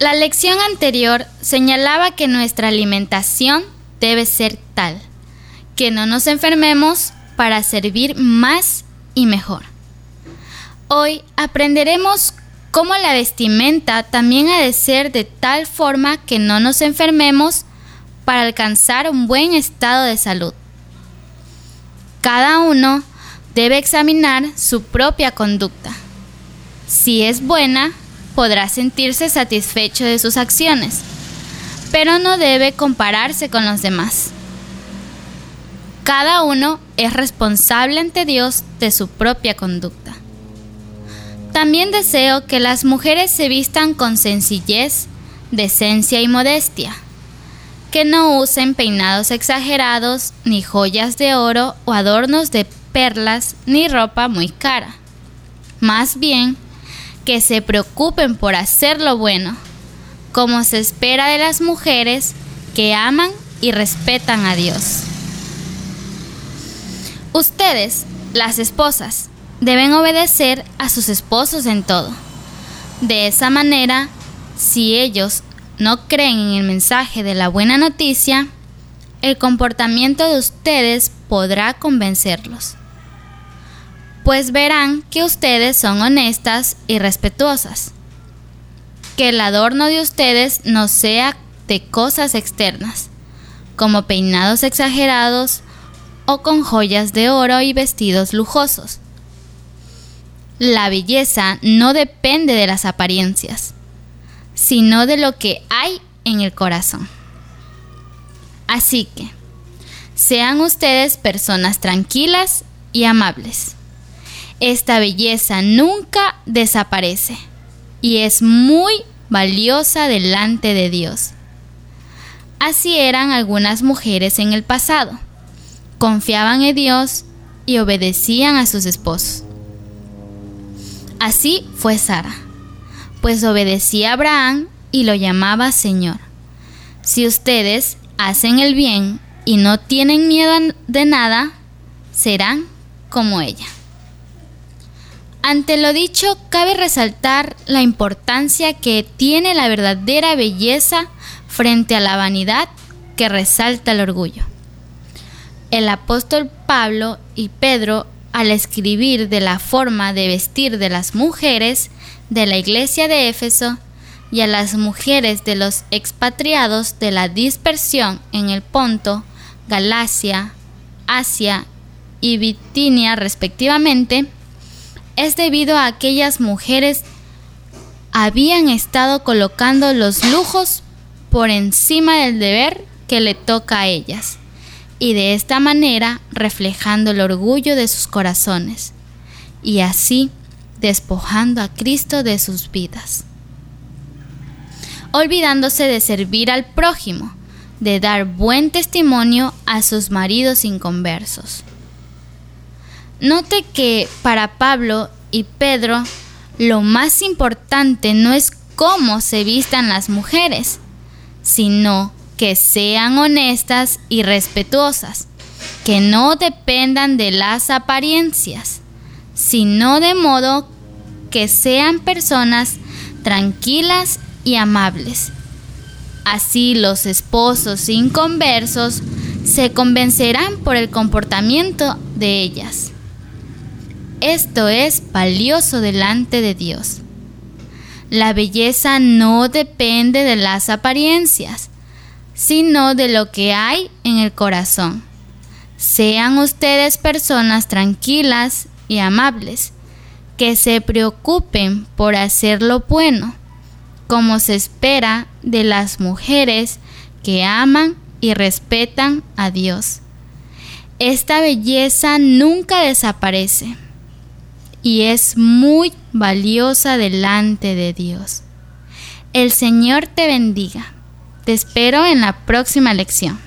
La lección anterior señalaba que nuestra alimentación debe ser tal, que no nos enfermemos para servir más y mejor. Hoy aprenderemos cómo la vestimenta también ha de ser de tal forma que no nos enfermemos para alcanzar un buen estado de salud. Cada uno debe examinar su propia conducta. Si es buena, podrá sentirse satisfecho de sus acciones, pero no debe compararse con los demás. Cada uno es responsable ante Dios de su propia conducta. También deseo que las mujeres se vistan con sencillez, decencia y modestia, que no usen peinados exagerados, ni joyas de oro o adornos de perlas, ni ropa muy cara. Más bien, que se preocupen por hacer lo bueno, como se espera de las mujeres que aman y respetan a Dios. Ustedes, las esposas, deben obedecer a sus esposos en todo. De esa manera, si ellos no creen en el mensaje de la buena noticia, el comportamiento de ustedes podrá convencerlos. Pues verán que ustedes son honestas y respetuosas. Que el adorno de ustedes no sea de cosas externas, como peinados exagerados, o con joyas de oro y vestidos lujosos. La belleza no depende de las apariencias, sino de lo que hay en el corazón. Así que, sean ustedes personas tranquilas y amables. Esta belleza nunca desaparece y es muy valiosa delante de Dios. Así eran algunas mujeres en el pasado confiaban en Dios y obedecían a sus esposos. Así fue Sara, pues obedecía a Abraham y lo llamaba Señor. Si ustedes hacen el bien y no tienen miedo de nada, serán como ella. Ante lo dicho, cabe resaltar la importancia que tiene la verdadera belleza frente a la vanidad que resalta el orgullo. El apóstol Pablo y Pedro, al escribir de la forma de vestir de las mujeres de la iglesia de Éfeso y a las mujeres de los expatriados de la dispersión en el Ponto, Galacia, Asia y Bitinia respectivamente, es debido a aquellas mujeres habían estado colocando los lujos por encima del deber que le toca a ellas y de esta manera reflejando el orgullo de sus corazones, y así despojando a Cristo de sus vidas. Olvidándose de servir al prójimo, de dar buen testimonio a sus maridos inconversos. Note que para Pablo y Pedro lo más importante no es cómo se vistan las mujeres, sino que sean honestas y respetuosas, que no dependan de las apariencias, sino de modo que sean personas tranquilas y amables. Así los esposos inconversos se convencerán por el comportamiento de ellas. Esto es valioso delante de Dios. La belleza no depende de las apariencias, sino de lo que hay en el corazón. Sean ustedes personas tranquilas y amables, que se preocupen por hacer lo bueno, como se espera de las mujeres que aman y respetan a Dios. Esta belleza nunca desaparece y es muy valiosa delante de Dios. El Señor te bendiga. Te espero en la próxima lección.